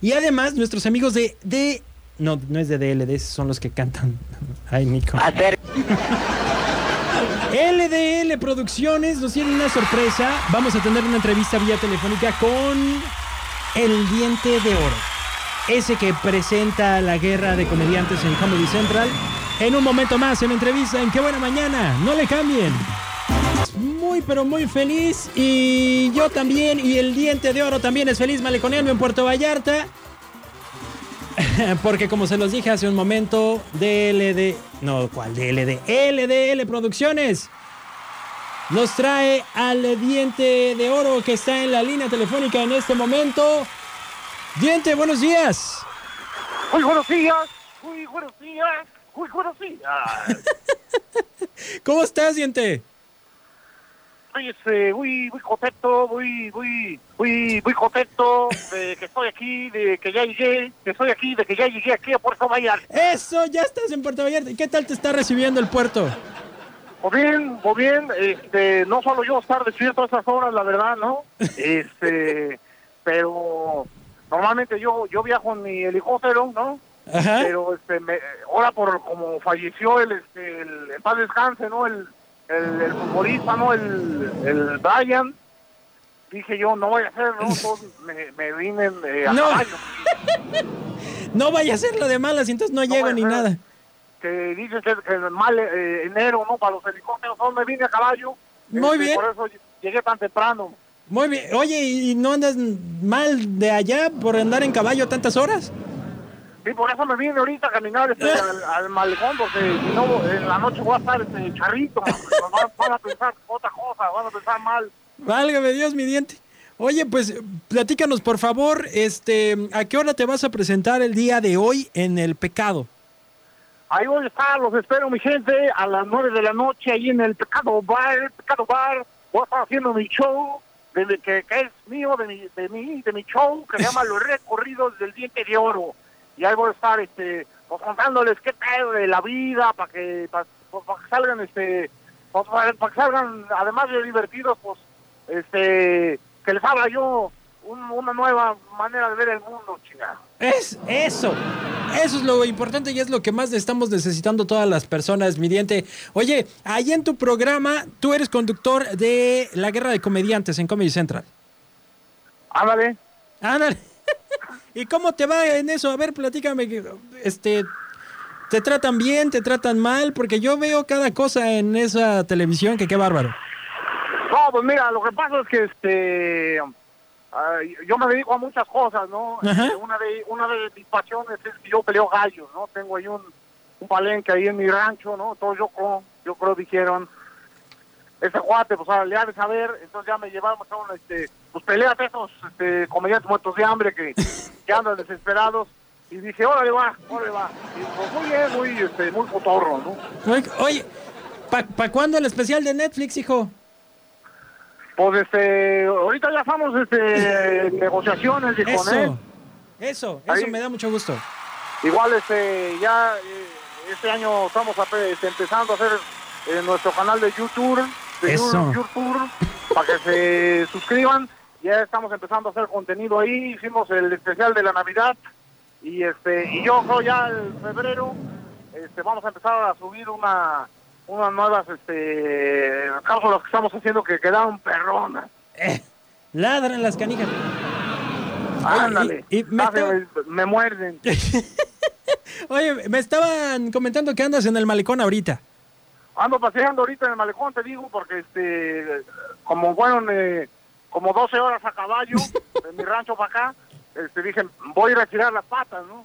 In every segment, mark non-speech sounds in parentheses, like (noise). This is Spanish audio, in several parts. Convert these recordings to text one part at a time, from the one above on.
Y además, nuestros amigos de, de no, no es de DLD, son los que cantan. Ay, Nico. LDL Producciones nos tiene una sorpresa. Vamos a tener una entrevista vía telefónica con El Diente de Oro. Ese que presenta la guerra de comediantes en Comedy Central. En un momento más en la entrevista en Qué Buena Mañana. No le cambien. Muy, pero muy feliz. Y yo también. Y el Diente de Oro también es feliz maleconeando en Puerto Vallarta. (laughs) Porque como se los dije hace un momento, DLD, no, ¿cuál DLD? LDL Producciones nos trae al diente de oro que está en la línea telefónica en este momento. Diente, buenos días. Muy buenos días, muy buenos días, muy buenos días. (laughs) ¿Cómo estás, diente? Estoy este, muy, muy contento, muy, muy, muy, muy contento de que estoy aquí, de que ya llegué, que estoy aquí, de que ya llegué aquí a Puerto Vallarta. Eso, ya estás en Puerto Vallarta. ¿Y qué tal te está recibiendo el puerto? Muy bien, muy bien, este, no solo yo estar despierto a esas horas, la verdad, ¿no? (laughs) Este, pero normalmente yo, yo viajo en mi helicóptero, ¿no? Ajá. Pero este, me, ahora por como falleció el, este, el, el paz descanse, ¿no? El, el, el futbolista, ¿no? El, el Brian. Dije yo, no voy a hacer, ¿no? Me, me vine eh, a No. caballo. (laughs) No vaya a ser lo de malas, entonces no, No llego vaya ni ser. nada. Que dice que, el mal eh, enero, ¿no? Para los helicópteros, entonces me vine a caballo. Muy Este, bien. Por eso llegué tan temprano. Muy bien. Oye, ¿y no andas mal de allá por andar en caballo tantas horas? Sí, por eso me vine ahorita a caminar este, (laughs) al, al malecón, porque si no, en la noche voy a estar este, charrito. Van, van a pensar otra cosa, van a pensar mal. Válgame Dios, mi diente. Oye, pues platícanos por favor, este, ¿a qué hora te vas a presentar el día de hoy en El Pecado? Ahí voy a estar, los espero, mi gente, a las nueve de la noche, ahí en el Pecado Bar, el Pecado Bar. Voy a estar haciendo mi show, de- que, que es mío, de mi, de, mi, de mi show, que se llama (laughs) Los Recorridos del Diente de Oro. Y ahí voy a estar, este, pues contándoles qué tal de la vida, para que, para, que salgan, este, pues, para, para que salgan, además de divertidos, pues, este, que les habla yo un- una nueva manera de ver el mundo, chingada. Es eso. Eso es lo importante y es lo que más estamos necesitando todas las personas, mi diente. Oye, ahí en tu programa, tú eres conductor de La Guerra de Comediantes en Comedy Central. Ándale. Ándale. ¿Y cómo te va en eso? A ver, platícame. Este, ¿Te tratan bien? ¿Te tratan mal? Porque yo veo cada cosa en esa televisión que qué bárbaro. No, pues mira, lo que pasa es que este yo me dedico a muchas cosas, ¿no? Este, Una de una de mis pasiones es que yo peleo gallos, ¿no? Tengo ahí un, un palenque ahí en mi rancho, ¿no? Entonces yo creo, yo creo dijeron ese cuate, pues ahora le ha de saber, entonces ya me llevaron a un, este, pues peleas esos este, comediantes muertos de hambre que, que andan desesperados. Y dije, órale va, órale va. Y pues muy bien, muy, este, muy cotorro, ¿no? Oye, Oye, ¿para pa cuándo el especial de Netflix, hijo? Pues este, ahorita ya estamos este, en negociaciones y con él. Eso, eso, eso Ahí. me da mucho gusto. Igual este, ya eh, este año estamos este, empezando a hacer eh, nuestro canal de YouTube, Eso. Para que se suscriban. Ya estamos empezando a hacer contenido ahí. Hicimos el especial de la Navidad y este y yo creo ya en febrero este, vamos a empezar a subir una unas nuevas este cápsulas que estamos haciendo que quedaron perronas. Eh, ladran las canijas. Ándale. y- y me Casi estaba- me, me muerden. (laughs) Oye, me estaban comentando que andas en el malecón ahorita. Ando paseando ahorita en el malecón, te digo, porque este, como fueron eh, como 12 horas a caballo de mi rancho para acá, este, dije, voy a ir a tirar las patas, ¿no?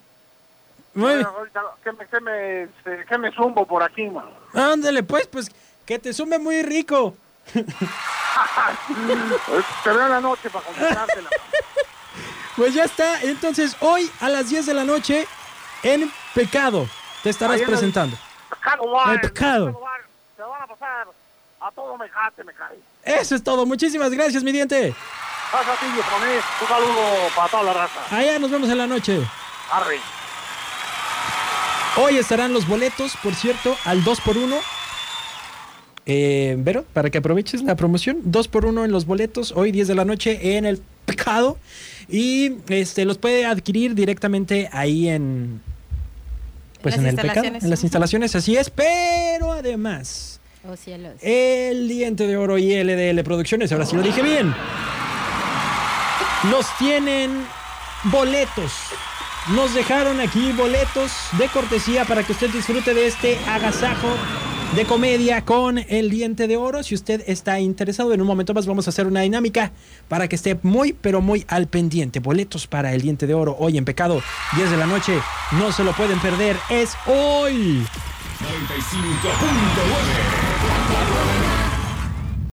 Muy bien. Ahorita, ¿qué me, qué me, este, qué me zumbo por aquí, mano? Ándale, pues, pues, que te sume muy rico. (laughs) Te veo en la noche para contestártela. Pues ya está. Entonces, hoy a las 10 de la noche, en Pecado, te estarás el- Presentando. Pecado bar, El pecado. Bar, Te van a pasar a todo mejate, me cae. Eso es todo. Muchísimas gracias, mi diente. Pasa a ti, Joné. Un saludo para toda la raza. Allá nos vemos en la noche. Arre. Hoy estarán los boletos, por cierto, al 2x1. Eh, Vero, para que aproveches la promoción, 2x1 en los boletos, hoy 10 de la noche en el pecado. Y este los puede adquirir directamente ahí en. Pues En el pecado, en las instalaciones, así es. Pero además, Oh, cielos. el diente de oro y LDL Producciones, ahora sí lo dije bien. Nos tienen boletos. Nos dejaron aquí boletos de cortesía para que usted disfrute de este agasajo de comedia con el diente de oro. Si usted está interesado, en un momento más vamos a hacer una dinámica para que esté muy, pero muy al pendiente. Boletos para el diente de oro hoy en pecado, 10 de la noche. No se lo pueden perder. Es hoy. 95.9.